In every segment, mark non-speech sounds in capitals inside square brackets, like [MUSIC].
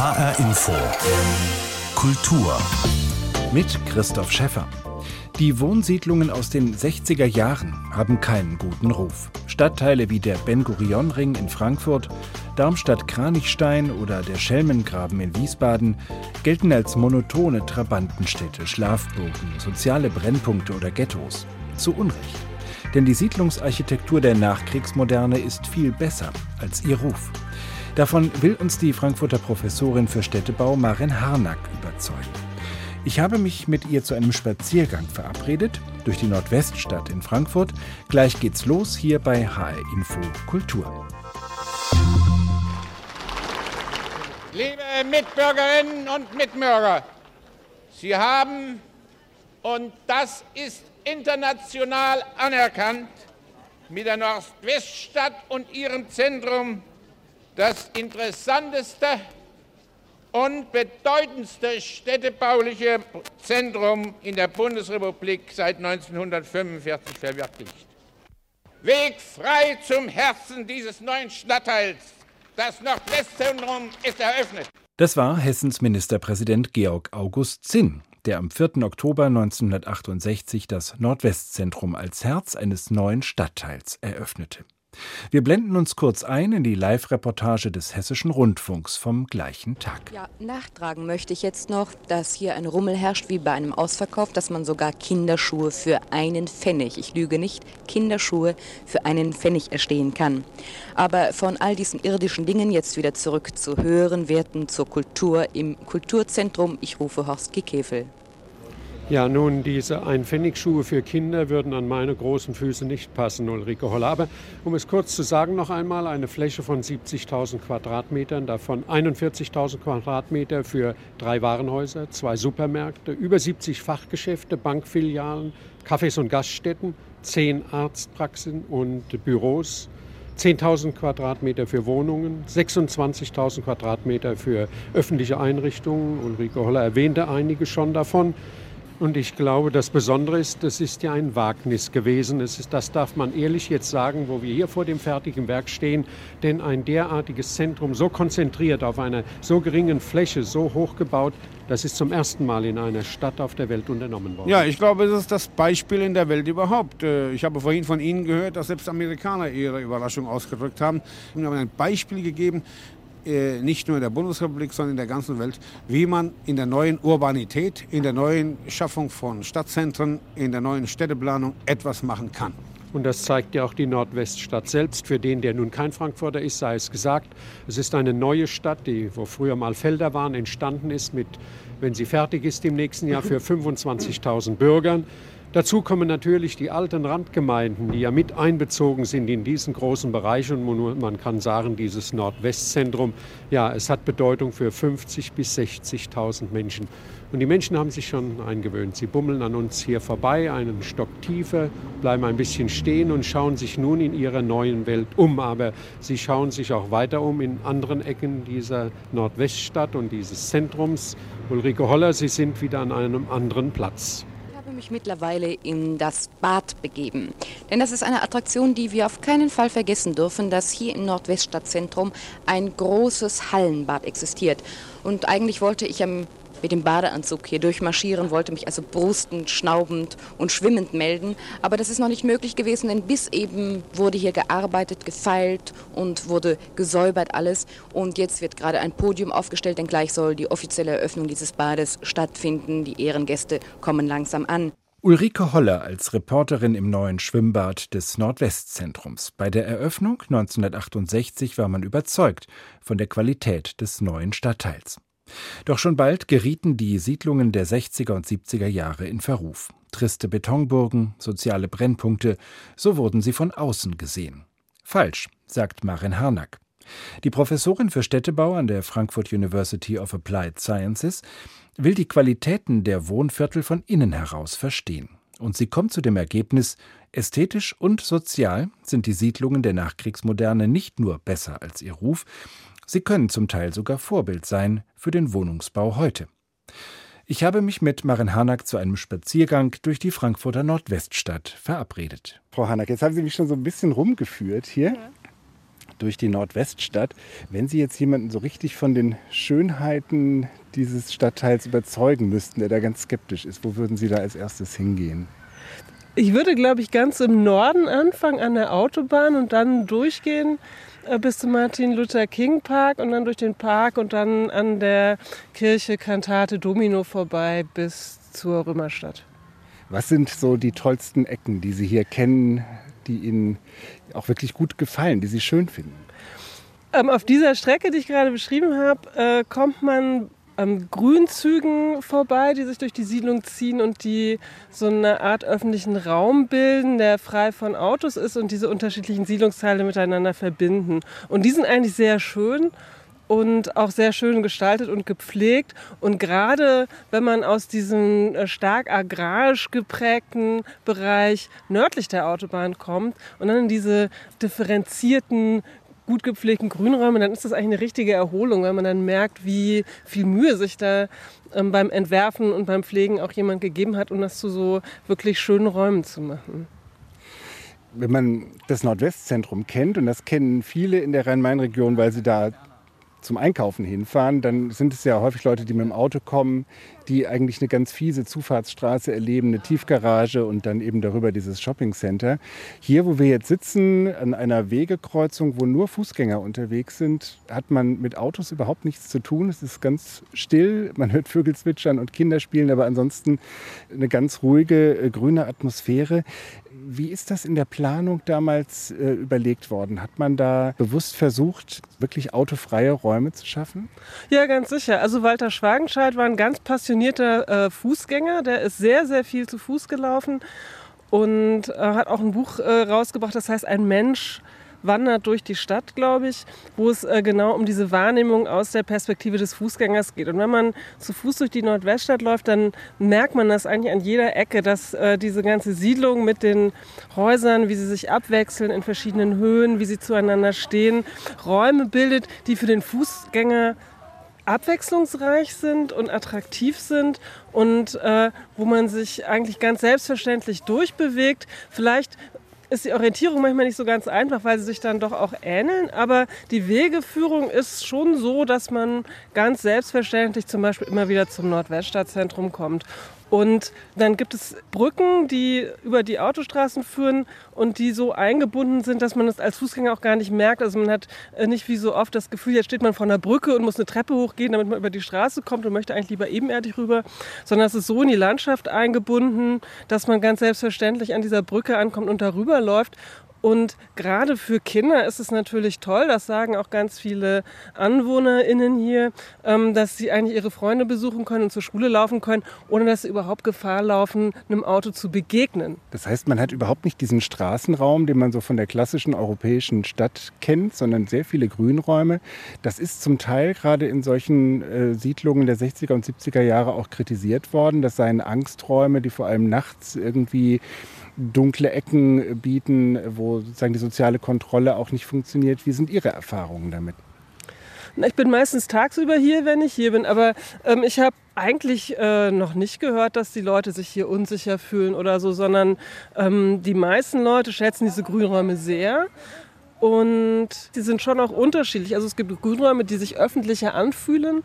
HR Info. Kultur. Mit Christoph Schäffer. Die Wohnsiedlungen aus den 60er Jahren haben keinen guten Ruf. Stadtteile wie der Ben-Gurion-Ring in Frankfurt, Darmstadt-Kranichstein oder der Schelmengraben in Wiesbaden gelten als monotone Trabantenstädte, Schlafburgen, soziale Brennpunkte oder Ghettos. Zu Unrecht. Denn die Siedlungsarchitektur der Nachkriegsmoderne ist viel besser als ihr Ruf. Davon will uns die Frankfurter Professorin für Städtebau Marin Harnack überzeugen. Ich habe mich mit ihr zu einem Spaziergang verabredet durch die Nordweststadt in Frankfurt. Gleich geht's los hier bei HR Info Kultur. Liebe Mitbürgerinnen und Mitbürger, Sie haben, und das ist international anerkannt, mit der Nordweststadt und ihrem Zentrum das interessanteste und bedeutendste städtebauliche Zentrum in der Bundesrepublik seit 1945 verwirklicht. Weg frei zum Herzen dieses neuen Stadtteils. Das Nordwestzentrum ist eröffnet. Das war Hessens Ministerpräsident Georg August Zinn, der am 4. Oktober 1968 das Nordwestzentrum als Herz eines neuen Stadtteils eröffnete. Wir blenden uns kurz ein in die Live-Reportage des Hessischen Rundfunks vom gleichen Tag. Ja, nachtragen möchte ich jetzt noch, dass hier ein Rummel herrscht wie bei einem Ausverkauf, dass man sogar Kinderschuhe für einen Pfennig, ich lüge nicht, Kinderschuhe für einen Pfennig erstehen kann. Aber von all diesen irdischen Dingen jetzt wieder zurück zu höheren Werten, zur Kultur im Kulturzentrum. Ich rufe Horst Kickhefel. Ja, nun, diese Einpfennigschuhe für Kinder würden an meine großen Füße nicht passen, Ulrike Holler. Aber um es kurz zu sagen, noch einmal, eine Fläche von 70.000 Quadratmetern, davon 41.000 Quadratmeter für drei Warenhäuser, zwei Supermärkte, über 70 Fachgeschäfte, Bankfilialen, Cafés und Gaststätten, zehn Arztpraxen und Büros. 10.000 Quadratmeter für Wohnungen, 26.000 Quadratmeter für öffentliche Einrichtungen. Ulrike Holler erwähnte einige schon davon. Und ich glaube, das Besondere ist, das ist ja ein Wagnis gewesen. Es ist, das darf man ehrlich jetzt sagen, wo wir hier vor dem fertigen Werk stehen. Denn ein derartiges Zentrum so konzentriert auf einer so geringen Fläche, so hoch gebaut, das ist zum ersten Mal in einer Stadt auf der Welt unternommen worden. Ja, ich glaube, das ist das Beispiel in der Welt überhaupt. Äh, ich habe vorhin von Ihnen gehört, dass selbst Amerikaner ihre Überraschung ausgedrückt haben. Wir haben ein Beispiel gegeben, nicht nur in der Bundesrepublik, sondern in der ganzen Welt, wie man in der neuen Urbanität, in der neuen Schaffung von Stadtzentren, in der neuen Städteplanung etwas machen kann. Und das zeigt ja auch die Nordweststadt selbst. Für den, der nun kein Frankfurter ist, sei es gesagt, es ist eine neue Stadt, die, wo früher mal Felder waren, entstanden ist mit, wenn sie fertig ist im nächsten Jahr, für 25.000 Bürgern. Dazu kommen natürlich die alten Randgemeinden, die ja mit einbezogen sind in diesen großen Bereich. Und man kann sagen, dieses Nordwestzentrum, ja, es hat Bedeutung für 50.000 bis 60.000 Menschen. Und die Menschen haben sich schon eingewöhnt. Sie bummeln an uns hier vorbei, einen Stock tiefer, bleiben ein bisschen stehen und schauen sich nun in ihrer neuen Welt um. Aber sie schauen sich auch weiter um in anderen Ecken dieser Nordweststadt und dieses Zentrums. Ulrike Holler, Sie sind wieder an einem anderen Platz mich mittlerweile in das Bad begeben. Denn das ist eine Attraktion, die wir auf keinen Fall vergessen dürfen, dass hier im Nordweststadtzentrum ein großes Hallenbad existiert. Und eigentlich wollte ich am mit dem Badeanzug hier durchmarschieren, wollte mich also brustend, schnaubend und schwimmend melden. Aber das ist noch nicht möglich gewesen, denn bis eben wurde hier gearbeitet, gefeilt und wurde gesäubert alles. Und jetzt wird gerade ein Podium aufgestellt, denn gleich soll die offizielle Eröffnung dieses Bades stattfinden. Die Ehrengäste kommen langsam an. Ulrike Holler als Reporterin im neuen Schwimmbad des Nordwestzentrums. Bei der Eröffnung 1968 war man überzeugt von der Qualität des neuen Stadtteils. Doch schon bald gerieten die Siedlungen der 60er und 70er Jahre in Verruf. Triste Betonburgen, soziale Brennpunkte, so wurden sie von außen gesehen. Falsch, sagt Maren Harnack. Die Professorin für Städtebau an der Frankfurt University of Applied Sciences will die Qualitäten der Wohnviertel von innen heraus verstehen. Und sie kommt zu dem Ergebnis, ästhetisch und sozial sind die Siedlungen der Nachkriegsmoderne nicht nur besser als ihr Ruf, Sie können zum Teil sogar Vorbild sein für den Wohnungsbau heute. Ich habe mich mit Maren Harnack zu einem Spaziergang durch die Frankfurter Nordweststadt verabredet. Frau Harnack, jetzt haben Sie mich schon so ein bisschen rumgeführt hier. Ja. durch die Nordweststadt. Wenn Sie jetzt jemanden so richtig von den Schönheiten dieses Stadtteils überzeugen müssten, der da ganz skeptisch ist, wo würden Sie da als erstes hingehen? Ich würde, glaube ich, ganz im Norden anfangen, an der Autobahn und dann durchgehen bis zum Martin Luther King Park und dann durch den Park und dann an der Kirche Kantate Domino vorbei bis zur Römerstadt. Was sind so die tollsten Ecken, die Sie hier kennen, die Ihnen auch wirklich gut gefallen, die Sie schön finden? Ähm, auf dieser Strecke, die ich gerade beschrieben habe, äh, kommt man an Grünzügen vorbei, die sich durch die Siedlung ziehen und die so eine Art öffentlichen Raum bilden, der frei von Autos ist und diese unterschiedlichen Siedlungsteile miteinander verbinden. Und die sind eigentlich sehr schön und auch sehr schön gestaltet und gepflegt. Und gerade wenn man aus diesem äh, stark agrarisch geprägten Bereich nördlich der Autobahn kommt und dann in diese differenzierten gut gepflegten Grünräume, dann ist das eigentlich eine richtige Erholung, weil man dann merkt, wie viel Mühe sich da ähm, beim Entwerfen und beim Pflegen auch jemand gegeben hat, um das zu so wirklich schönen Räumen zu machen. Wenn man das Nordwestzentrum kennt, und das kennen viele in der Rhein-Main-Region, weil sie da zum Einkaufen hinfahren, dann sind es ja häufig Leute, die mit dem Auto kommen, die eigentlich eine ganz fiese Zufahrtsstraße erleben, eine Tiefgarage und dann eben darüber dieses Shoppingcenter. Hier, wo wir jetzt sitzen, an einer Wegekreuzung, wo nur Fußgänger unterwegs sind, hat man mit Autos überhaupt nichts zu tun. Es ist ganz still, man hört Vögel zwitschern und Kinder spielen, aber ansonsten eine ganz ruhige, äh, grüne Atmosphäre. Wie ist das in der Planung damals äh, überlegt worden? Hat man da bewusst versucht, wirklich autofreie Räume zu schaffen? Ja, ganz sicher. Also Walter Schwagenscheid war ein ganz passionierter äh, Fußgänger. Der ist sehr, sehr viel zu Fuß gelaufen und äh, hat auch ein Buch äh, rausgebracht, das heißt Ein Mensch wandert durch die Stadt, glaube ich, wo es äh, genau um diese Wahrnehmung aus der Perspektive des Fußgängers geht. Und wenn man zu Fuß durch die Nordweststadt läuft, dann merkt man das eigentlich an jeder Ecke, dass äh, diese ganze Siedlung mit den Häusern, wie sie sich abwechseln in verschiedenen Höhen, wie sie zueinander stehen, Räume bildet, die für den Fußgänger abwechslungsreich sind und attraktiv sind und äh, wo man sich eigentlich ganz selbstverständlich durchbewegt. Vielleicht ist die Orientierung manchmal nicht so ganz einfach, weil sie sich dann doch auch ähneln. Aber die Wegeführung ist schon so, dass man ganz selbstverständlich zum Beispiel immer wieder zum Nordweststadtzentrum kommt. Und dann gibt es Brücken, die über die Autostraßen führen und die so eingebunden sind, dass man es als Fußgänger auch gar nicht merkt. Also man hat äh, nicht wie so oft das Gefühl, jetzt steht man vor einer Brücke und muss eine Treppe hochgehen, damit man über die Straße kommt und möchte eigentlich lieber ebenerdig rüber, sondern es ist so in die Landschaft eingebunden, dass man ganz selbstverständlich an dieser Brücke ankommt und darüber läuft. Und gerade für Kinder ist es natürlich toll, das sagen auch ganz viele AnwohnerInnen hier, ähm, dass sie eigentlich ihre Freunde besuchen können und zur Schule laufen können, ohne dass sie überhaupt Gefahr laufen, einem Auto zu begegnen. Das heißt, man hat überhaupt nicht diesen Straßenraum, den man so von der klassischen europäischen Stadt kennt, sondern sehr viele Grünräume. Das ist zum Teil gerade in solchen äh, Siedlungen der 60er und 70er Jahre auch kritisiert worden. Das seien Angsträume, die vor allem nachts irgendwie dunkle Ecken bieten, wo sozusagen die soziale Kontrolle auch nicht funktioniert. Wie sind Ihre Erfahrungen damit? Ich bin meistens tagsüber hier, wenn ich hier bin, aber ähm, ich habe eigentlich äh, noch nicht gehört, dass die Leute sich hier unsicher fühlen oder so, sondern ähm, die meisten Leute schätzen diese Grünräume sehr. Und die sind schon auch unterschiedlich. Also es gibt Grünräume, die sich öffentlicher anfühlen,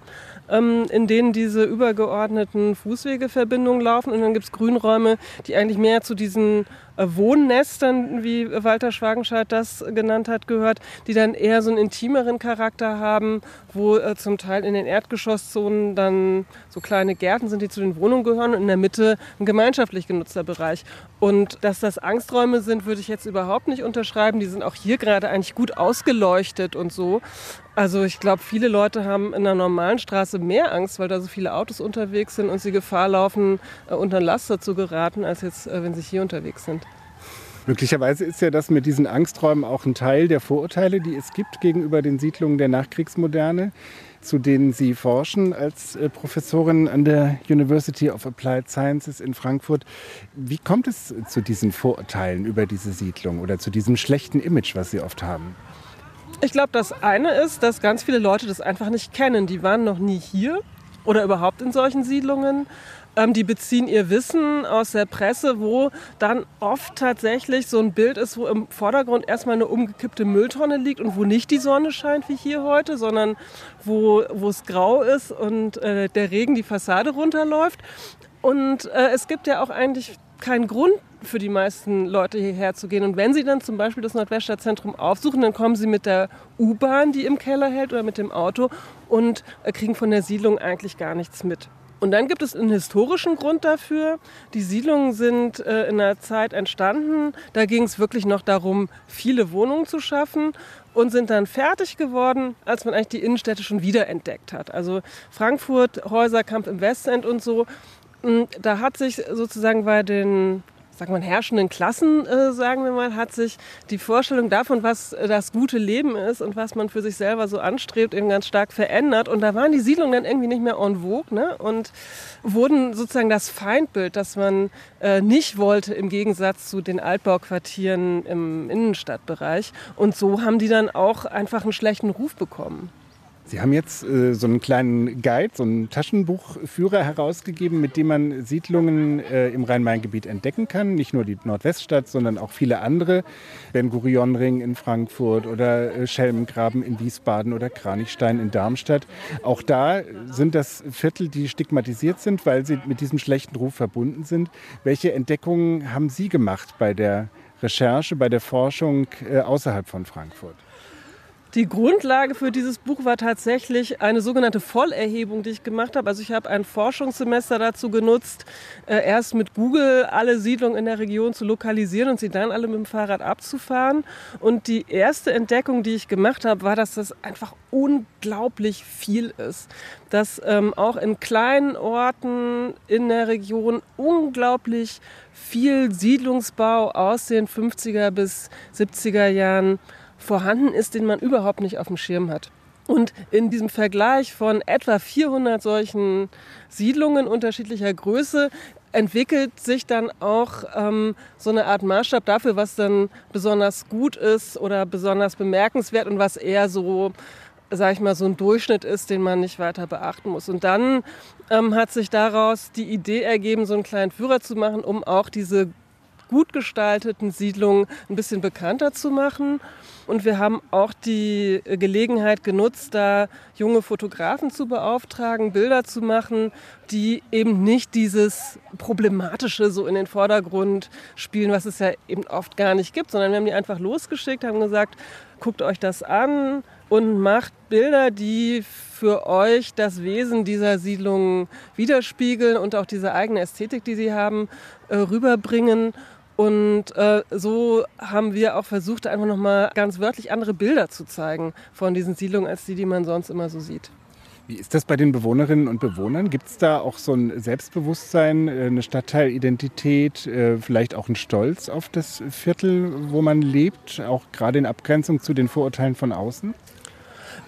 ähm, in denen diese übergeordneten Fußwegeverbindungen laufen. Und dann gibt es Grünräume, die eigentlich mehr zu diesen äh, Wohnnestern, wie Walter Schwagenscheid das genannt hat, gehört, die dann eher so einen intimeren Charakter haben, wo äh, zum Teil in den Erdgeschosszonen dann so kleine Gärten sind, die zu den Wohnungen gehören und in der Mitte ein gemeinschaftlich genutzter Bereich. Und dass das Angsträume sind, würde ich jetzt überhaupt nicht unterschreiben. Die sind auch hier gerade eigentlich gut ausgeleuchtet und so. Also ich glaube, viele Leute haben in einer normalen Straße mehr Angst, weil da so viele Autos unterwegs sind und sie Gefahr laufen, äh, unter Laster zu geraten, als jetzt, äh, wenn sie hier unterwegs sind. Möglicherweise ist ja das mit diesen Angsträumen auch ein Teil der Vorurteile, die es gibt gegenüber den Siedlungen der Nachkriegsmoderne, zu denen Sie forschen als äh, Professorin an der University of Applied Sciences in Frankfurt. Wie kommt es zu diesen Vorurteilen über diese Siedlung oder zu diesem schlechten Image, was Sie oft haben? Ich glaube, das eine ist, dass ganz viele Leute das einfach nicht kennen. Die waren noch nie hier oder überhaupt in solchen Siedlungen. Ähm, die beziehen ihr Wissen aus der Presse, wo dann oft tatsächlich so ein Bild ist, wo im Vordergrund erstmal eine umgekippte Mülltonne liegt und wo nicht die Sonne scheint wie hier heute, sondern wo, wo es grau ist und äh, der Regen die Fassade runterläuft. Und äh, es gibt ja auch eigentlich keinen Grund für die meisten Leute hierher zu gehen. Und wenn sie dann zum Beispiel das Nordweststadtzentrum aufsuchen, dann kommen sie mit der U-Bahn, die im Keller hält, oder mit dem Auto und äh, kriegen von der Siedlung eigentlich gar nichts mit. Und dann gibt es einen historischen Grund dafür. Die Siedlungen sind äh, in einer Zeit entstanden. Da ging es wirklich noch darum, viele Wohnungen zu schaffen und sind dann fertig geworden, als man eigentlich die Innenstädte schon wiederentdeckt hat. Also Frankfurt, Häuserkampf im Westend und so. Hm, da hat sich sozusagen bei den sagen wir, herrschenden Klassen, äh, sagen wir mal, hat sich die Vorstellung davon, was äh, das gute Leben ist und was man für sich selber so anstrebt, eben ganz stark verändert. Und da waren die Siedlungen dann irgendwie nicht mehr en vogue ne? und wurden sozusagen das Feindbild, das man äh, nicht wollte im Gegensatz zu den Altbauquartieren im Innenstadtbereich. Und so haben die dann auch einfach einen schlechten Ruf bekommen. Sie haben jetzt äh, so einen kleinen Guide, so einen Taschenbuchführer herausgegeben, mit dem man Siedlungen äh, im Rhein-Main-Gebiet entdecken kann. Nicht nur die Nordweststadt, sondern auch viele andere. Ben-Gurion-Ring in Frankfurt oder äh, Schelmengraben in Wiesbaden oder Kranichstein in Darmstadt. Auch da sind das Viertel, die stigmatisiert sind, weil sie mit diesem schlechten Ruf verbunden sind. Welche Entdeckungen haben Sie gemacht bei der Recherche, bei der Forschung äh, außerhalb von Frankfurt? Die Grundlage für dieses Buch war tatsächlich eine sogenannte Vollerhebung, die ich gemacht habe. Also ich habe ein Forschungssemester dazu genutzt, äh, erst mit Google alle Siedlungen in der Region zu lokalisieren und sie dann alle mit dem Fahrrad abzufahren. Und die erste Entdeckung, die ich gemacht habe, war, dass das einfach unglaublich viel ist. Dass ähm, auch in kleinen Orten in der Region unglaublich viel Siedlungsbau aus den 50er bis 70er Jahren vorhanden ist, den man überhaupt nicht auf dem Schirm hat. Und in diesem Vergleich von etwa 400 solchen Siedlungen unterschiedlicher Größe entwickelt sich dann auch ähm, so eine Art Maßstab dafür, was dann besonders gut ist oder besonders bemerkenswert und was eher so, sag ich mal, so ein Durchschnitt ist, den man nicht weiter beachten muss. Und dann ähm, hat sich daraus die Idee ergeben, so einen kleinen Führer zu machen, um auch diese gut gestalteten Siedlungen ein bisschen bekannter zu machen. Und wir haben auch die Gelegenheit genutzt, da junge Fotografen zu beauftragen, Bilder zu machen, die eben nicht dieses Problematische so in den Vordergrund spielen, was es ja eben oft gar nicht gibt, sondern wir haben die einfach losgeschickt, haben gesagt, guckt euch das an und macht Bilder, die für euch das Wesen dieser Siedlung widerspiegeln und auch diese eigene Ästhetik, die sie haben, äh, rüberbringen. Und äh, so haben wir auch versucht, einfach nochmal ganz wörtlich andere Bilder zu zeigen von diesen Siedlungen, als die, die man sonst immer so sieht. Wie ist das bei den Bewohnerinnen und Bewohnern? Gibt es da auch so ein Selbstbewusstsein, äh, eine Stadtteilidentität, äh, vielleicht auch ein Stolz auf das Viertel, wo man lebt, auch gerade in Abgrenzung zu den Vorurteilen von außen?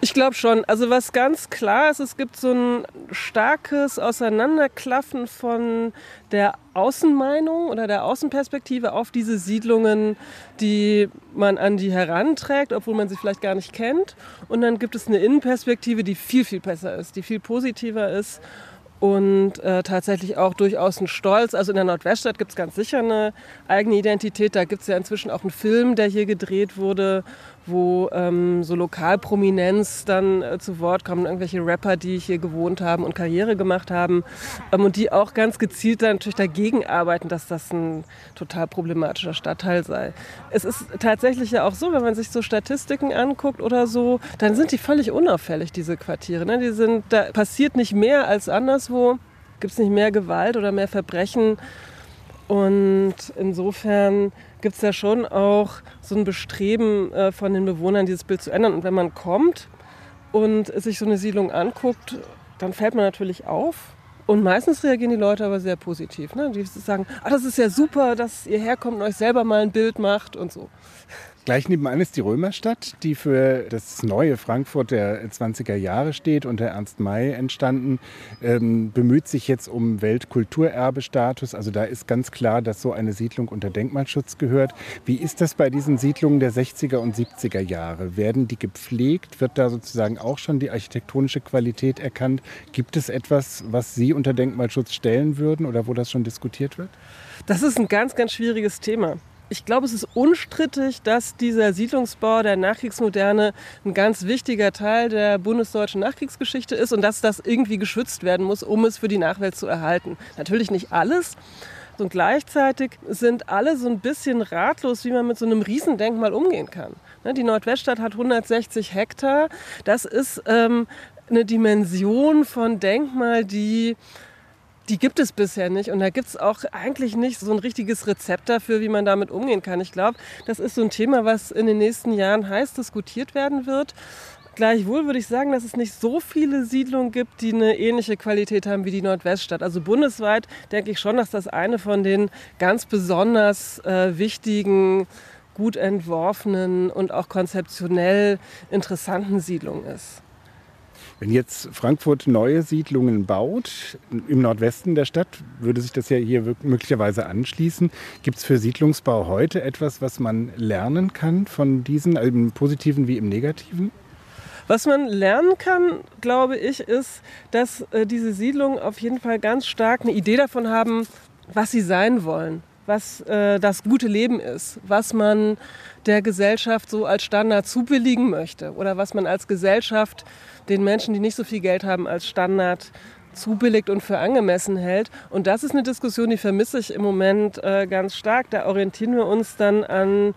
Ich glaube schon. Also was ganz klar ist, es gibt so ein starkes Auseinanderklaffen von der Außenmeinung oder der Außenperspektive auf diese Siedlungen, die man an die heranträgt, obwohl man sie vielleicht gar nicht kennt. Und dann gibt es eine Innenperspektive, die viel, viel besser ist, die viel positiver ist und äh, tatsächlich auch durchaus ein Stolz. Also in der Nordweststadt gibt es ganz sicher eine eigene Identität. Da gibt es ja inzwischen auch einen Film, der hier gedreht wurde, wo ähm, so Lokalprominenz dann äh, zu Wort kommen, irgendwelche Rapper, die hier gewohnt haben und Karriere gemacht haben ähm, und die auch ganz gezielt dann natürlich dagegen arbeiten, dass das ein total problematischer Stadtteil sei. Es ist tatsächlich ja auch so, wenn man sich so Statistiken anguckt oder so, dann sind die völlig unauffällig, diese Quartiere. Ne? Die sind, da passiert nicht mehr als anderswo, gibt es nicht mehr Gewalt oder mehr Verbrechen. Und insofern gibt es da schon auch so ein Bestreben äh, von den Bewohnern, dieses Bild zu ändern. Und wenn man kommt und sich so eine Siedlung anguckt, dann fällt man natürlich auf. Und meistens reagieren die Leute aber sehr positiv. Ne? Die sagen, ah, das ist ja super, dass ihr herkommt und euch selber mal ein Bild macht und so. Gleich nebenan ist die Römerstadt, die für das neue Frankfurt der 20er Jahre steht, unter Ernst May entstanden, ähm, bemüht sich jetzt um Weltkulturerbestatus. Also da ist ganz klar, dass so eine Siedlung unter Denkmalschutz gehört. Wie ist das bei diesen Siedlungen der 60er und 70er Jahre? Werden die gepflegt? Wird da sozusagen auch schon die architektonische Qualität erkannt? Gibt es etwas, was Sie unter Denkmalschutz stellen würden oder wo das schon diskutiert wird? Das ist ein ganz, ganz schwieriges Thema. Ich glaube, es ist unstrittig, dass dieser Siedlungsbau der Nachkriegsmoderne ein ganz wichtiger Teil der bundesdeutschen Nachkriegsgeschichte ist und dass das irgendwie geschützt werden muss, um es für die Nachwelt zu erhalten. Natürlich nicht alles. Und gleichzeitig sind alle so ein bisschen ratlos, wie man mit so einem Riesendenkmal umgehen kann. Ne, die Nordweststadt hat 160 Hektar. Das ist ähm, eine Dimension von Denkmal, die die gibt es bisher nicht. Und da gibt es auch eigentlich nicht so ein richtiges Rezept dafür, wie man damit umgehen kann. Ich glaube, das ist so ein Thema, was in den nächsten Jahren heiß diskutiert werden wird. Gleichwohl würde ich sagen, dass es nicht so viele Siedlungen gibt, die eine ähnliche Qualität haben wie die Nordweststadt. Also bundesweit denke ich schon, dass das eine von den ganz besonders äh, wichtigen, gut entworfenen und auch konzeptionell interessanten Siedlungen ist. Wenn jetzt Frankfurt neue Siedlungen baut, im Nordwesten der Stadt, würde sich das ja hier möglicherweise anschließen. Gibt es für Siedlungsbau heute etwas, was man lernen kann von diesen, also im positiven wie im negativen? Was man lernen kann, glaube ich, ist, dass äh, diese Siedlungen auf jeden Fall ganz stark eine Idee davon haben, was sie sein wollen, was äh, das gute Leben ist, was man der Gesellschaft so als Standard zubilligen möchte oder was man als Gesellschaft den Menschen, die nicht so viel Geld haben, als Standard zubilligt und für angemessen hält. Und das ist eine Diskussion, die vermisse ich im Moment äh, ganz stark. Da orientieren wir uns dann an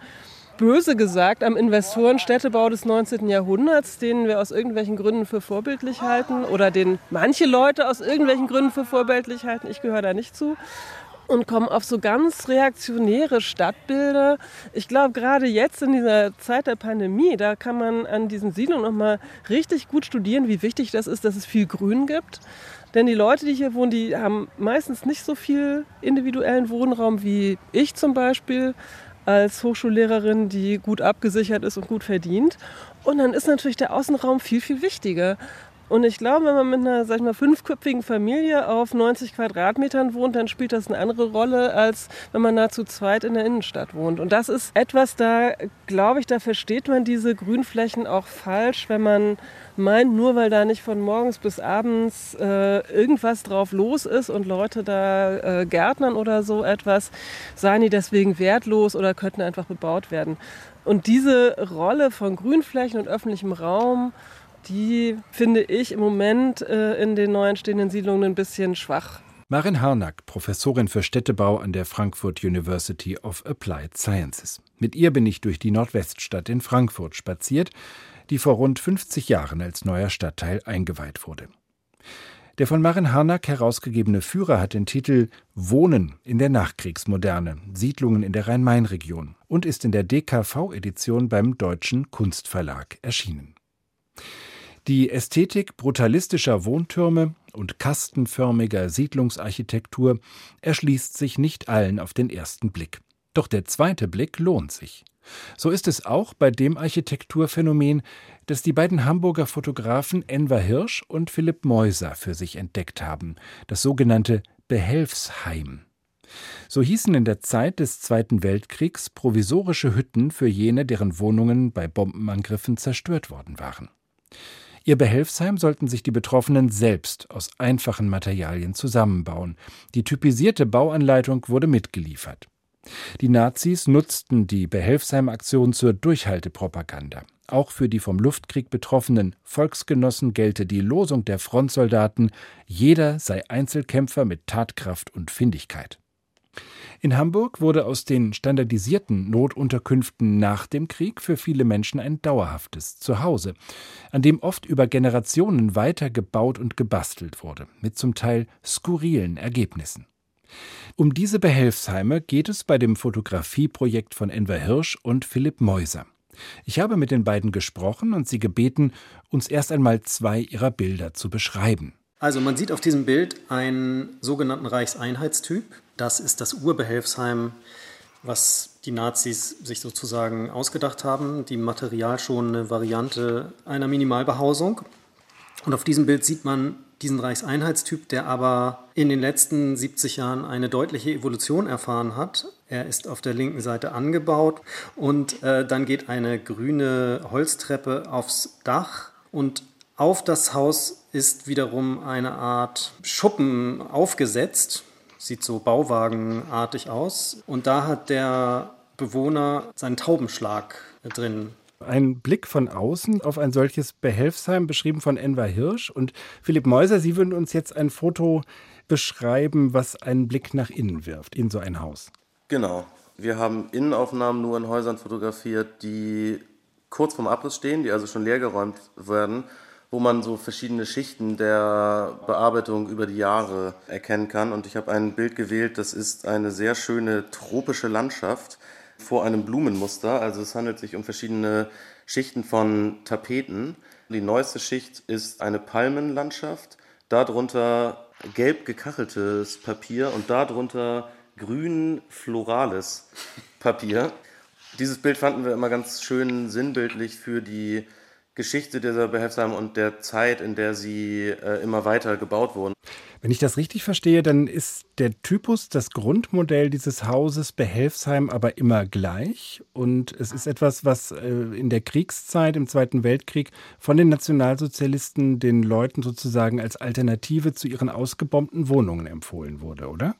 böse gesagt am Investorenstädtebau des 19. Jahrhunderts, den wir aus irgendwelchen Gründen für vorbildlich halten oder den manche Leute aus irgendwelchen Gründen für vorbildlich halten. Ich gehöre da nicht zu und kommen auf so ganz reaktionäre Stadtbilder. Ich glaube, gerade jetzt in dieser Zeit der Pandemie, da kann man an diesen Siedlungen nochmal richtig gut studieren, wie wichtig das ist, dass es viel Grün gibt. Denn die Leute, die hier wohnen, die haben meistens nicht so viel individuellen Wohnraum wie ich zum Beispiel als Hochschullehrerin, die gut abgesichert ist und gut verdient. Und dann ist natürlich der Außenraum viel, viel wichtiger. Und ich glaube, wenn man mit einer, sag ich mal, fünfköpfigen Familie auf 90 Quadratmetern wohnt, dann spielt das eine andere Rolle, als wenn man da zu zweit in der Innenstadt wohnt. Und das ist etwas, da glaube ich, da versteht man diese Grünflächen auch falsch, wenn man meint, nur weil da nicht von morgens bis abends äh, irgendwas drauf los ist und Leute da äh, gärtnern oder so etwas, seien die deswegen wertlos oder könnten einfach bebaut werden. Und diese Rolle von Grünflächen und öffentlichem Raum, die finde ich im Moment äh, in den neu entstehenden Siedlungen ein bisschen schwach. Marin Harnack, Professorin für Städtebau an der Frankfurt University of Applied Sciences. Mit ihr bin ich durch die Nordweststadt in Frankfurt spaziert, die vor rund 50 Jahren als neuer Stadtteil eingeweiht wurde. Der von Marin Harnack herausgegebene Führer hat den Titel Wohnen in der Nachkriegsmoderne, Siedlungen in der Rhein-Main-Region und ist in der DKV-Edition beim Deutschen Kunstverlag erschienen. Die Ästhetik brutalistischer Wohntürme und kastenförmiger Siedlungsarchitektur erschließt sich nicht allen auf den ersten Blick. Doch der zweite Blick lohnt sich. So ist es auch bei dem Architekturphänomen, das die beiden Hamburger Fotografen Enver Hirsch und Philipp Meuser für sich entdeckt haben, das sogenannte Behelfsheim. So hießen in der Zeit des Zweiten Weltkriegs provisorische Hütten für jene, deren Wohnungen bei Bombenangriffen zerstört worden waren. Ihr Behelfsheim sollten sich die Betroffenen selbst aus einfachen Materialien zusammenbauen. Die typisierte Bauanleitung wurde mitgeliefert. Die Nazis nutzten die Behelfsheim-Aktion zur Durchhaltepropaganda. Auch für die vom Luftkrieg betroffenen Volksgenossen gelte die Losung der Frontsoldaten Jeder sei Einzelkämpfer mit Tatkraft und Findigkeit. In Hamburg wurde aus den standardisierten Notunterkünften nach dem Krieg für viele Menschen ein dauerhaftes Zuhause, an dem oft über Generationen weiter gebaut und gebastelt wurde, mit zum Teil skurrilen Ergebnissen. Um diese Behelfsheime geht es bei dem Fotografieprojekt von Enver Hirsch und Philipp Meuser. Ich habe mit den beiden gesprochen und sie gebeten, uns erst einmal zwei ihrer Bilder zu beschreiben. Also man sieht auf diesem Bild einen sogenannten Reichseinheitstyp. Das ist das Urbehelfsheim was die Nazis sich sozusagen ausgedacht haben, die materialschonende Variante einer Minimalbehausung. Und auf diesem Bild sieht man diesen Reichseinheitstyp, der aber in den letzten 70 Jahren eine deutliche Evolution erfahren hat. Er ist auf der linken Seite angebaut und äh, dann geht eine grüne Holztreppe aufs Dach und auf das Haus ist wiederum eine Art Schuppen aufgesetzt. Sieht so bauwagenartig aus. Und da hat der Bewohner seinen Taubenschlag drin. Ein Blick von außen auf ein solches Behelfsheim, beschrieben von Enver Hirsch. Und Philipp Meuser, Sie würden uns jetzt ein Foto beschreiben, was einen Blick nach innen wirft, in so ein Haus. Genau. Wir haben Innenaufnahmen nur in Häusern fotografiert, die kurz vorm Abriss stehen, die also schon leergeräumt werden wo man so verschiedene Schichten der Bearbeitung über die Jahre erkennen kann. Und ich habe ein Bild gewählt, das ist eine sehr schöne tropische Landschaft vor einem Blumenmuster. Also es handelt sich um verschiedene Schichten von Tapeten. Die neueste Schicht ist eine Palmenlandschaft, darunter gelb gekacheltes Papier und darunter grün florales Papier. Dieses Bild fanden wir immer ganz schön sinnbildlich für die Geschichte dieser Behelfsheime und der Zeit, in der sie äh, immer weiter gebaut wurden. Wenn ich das richtig verstehe, dann ist der Typus, das Grundmodell dieses Hauses Behelfsheim aber immer gleich. Und es ist etwas, was äh, in der Kriegszeit, im Zweiten Weltkrieg, von den Nationalsozialisten den Leuten sozusagen als Alternative zu ihren ausgebombten Wohnungen empfohlen wurde, oder?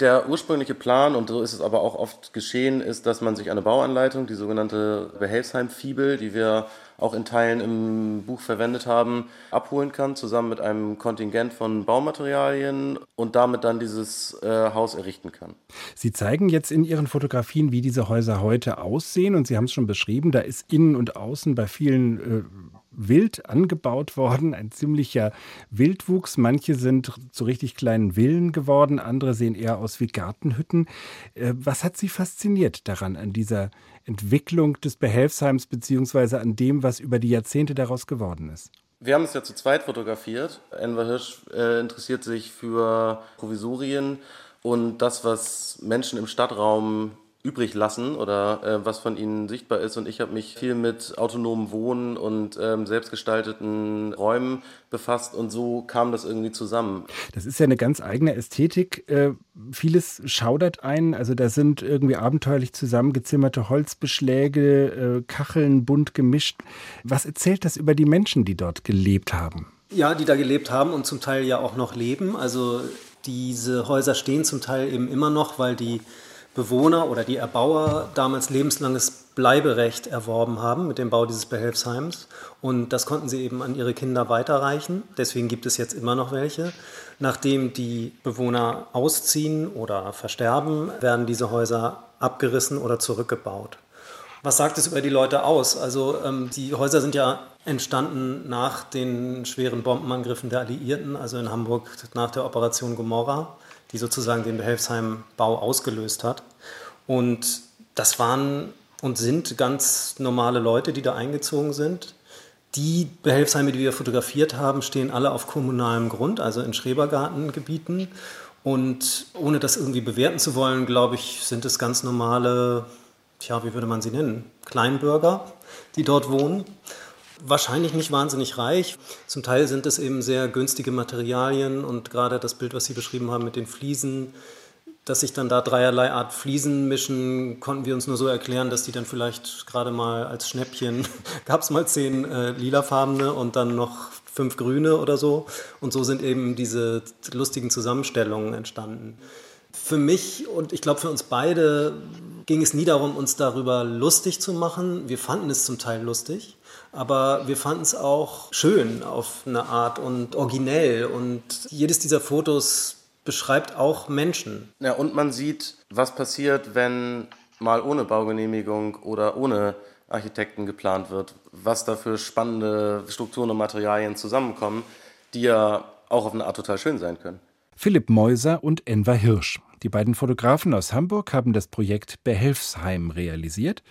Der ursprüngliche Plan, und so ist es aber auch oft geschehen, ist, dass man sich eine Bauanleitung, die sogenannte Behelfsheim-Fibel, die wir auch in Teilen im Buch verwendet haben, abholen kann, zusammen mit einem Kontingent von Baumaterialien und damit dann dieses äh, Haus errichten kann. Sie zeigen jetzt in Ihren Fotografien, wie diese Häuser heute aussehen und Sie haben es schon beschrieben, da ist innen und außen bei vielen äh, wild angebaut worden, ein ziemlicher Wildwuchs. Manche sind zu richtig kleinen Villen geworden, andere sehen eher aus wie Gartenhütten. Äh, was hat Sie fasziniert daran, an dieser Entwicklung des Behelfsheims beziehungsweise an dem, was über die Jahrzehnte daraus geworden ist? Wir haben es ja zu zweit fotografiert. Enver Hirsch äh, interessiert sich für Provisorien und das, was Menschen im Stadtraum übrig lassen oder äh, was von ihnen sichtbar ist. Und ich habe mich viel mit autonomem Wohnen und ähm, selbstgestalteten Räumen befasst und so kam das irgendwie zusammen. Das ist ja eine ganz eigene Ästhetik. Äh, vieles schaudert ein. Also da sind irgendwie abenteuerlich zusammengezimmerte Holzbeschläge, äh, Kacheln bunt gemischt. Was erzählt das über die Menschen, die dort gelebt haben? Ja, die da gelebt haben und zum Teil ja auch noch leben. Also diese Häuser stehen zum Teil eben immer noch, weil die Bewohner oder die Erbauer damals lebenslanges Bleiberecht erworben haben mit dem Bau dieses Behelfsheims. Und das konnten sie eben an ihre Kinder weiterreichen. Deswegen gibt es jetzt immer noch welche. Nachdem die Bewohner ausziehen oder versterben, werden diese Häuser abgerissen oder zurückgebaut. Was sagt es über die Leute aus? Also ähm, die Häuser sind ja entstanden nach den schweren Bombenangriffen der Alliierten, also in Hamburg nach der Operation Gomorra die sozusagen den Behelfsheimbau ausgelöst hat. Und das waren und sind ganz normale Leute, die da eingezogen sind. Die Behelfsheime, die wir fotografiert haben, stehen alle auf kommunalem Grund, also in Schrebergartengebieten. Und ohne das irgendwie bewerten zu wollen, glaube ich, sind es ganz normale, tja, wie würde man sie nennen? Kleinbürger, die dort wohnen. Wahrscheinlich nicht wahnsinnig reich. Zum Teil sind es eben sehr günstige Materialien und gerade das Bild, was Sie beschrieben haben mit den Fliesen, dass sich dann da dreierlei Art Fliesen mischen, konnten wir uns nur so erklären, dass die dann vielleicht gerade mal als Schnäppchen, [LAUGHS] gab es mal zehn äh, lilafarbene und dann noch fünf grüne oder so. Und so sind eben diese lustigen Zusammenstellungen entstanden. Für mich und ich glaube für uns beide ging es nie darum, uns darüber lustig zu machen. Wir fanden es zum Teil lustig aber wir fanden es auch schön auf eine Art und originell. Und jedes dieser Fotos beschreibt auch Menschen. Ja, und man sieht, was passiert, wenn mal ohne Baugenehmigung oder ohne Architekten geplant wird, was da für spannende Strukturen und Materialien zusammenkommen, die ja auch auf eine Art total schön sein können. Philipp Meuser und Enver Hirsch. Die beiden Fotografen aus Hamburg haben das Projekt Behelfsheim realisiert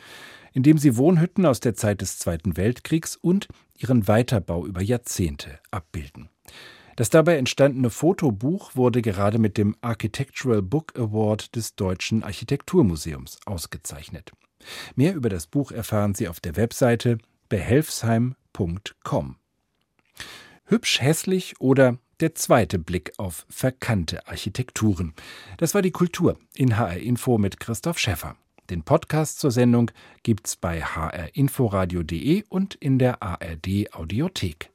indem sie Wohnhütten aus der Zeit des Zweiten Weltkriegs und ihren Weiterbau über Jahrzehnte abbilden. Das dabei entstandene Fotobuch wurde gerade mit dem Architectural Book Award des Deutschen Architekturmuseums ausgezeichnet. Mehr über das Buch erfahren Sie auf der Webseite behelfsheim.com. Hübsch hässlich oder der zweite Blick auf verkannte Architekturen. Das war die Kultur in HR Info mit Christoph Schäffer. Den Podcast zur Sendung gibt's bei hrinforadio.de und in der ARD Audiothek.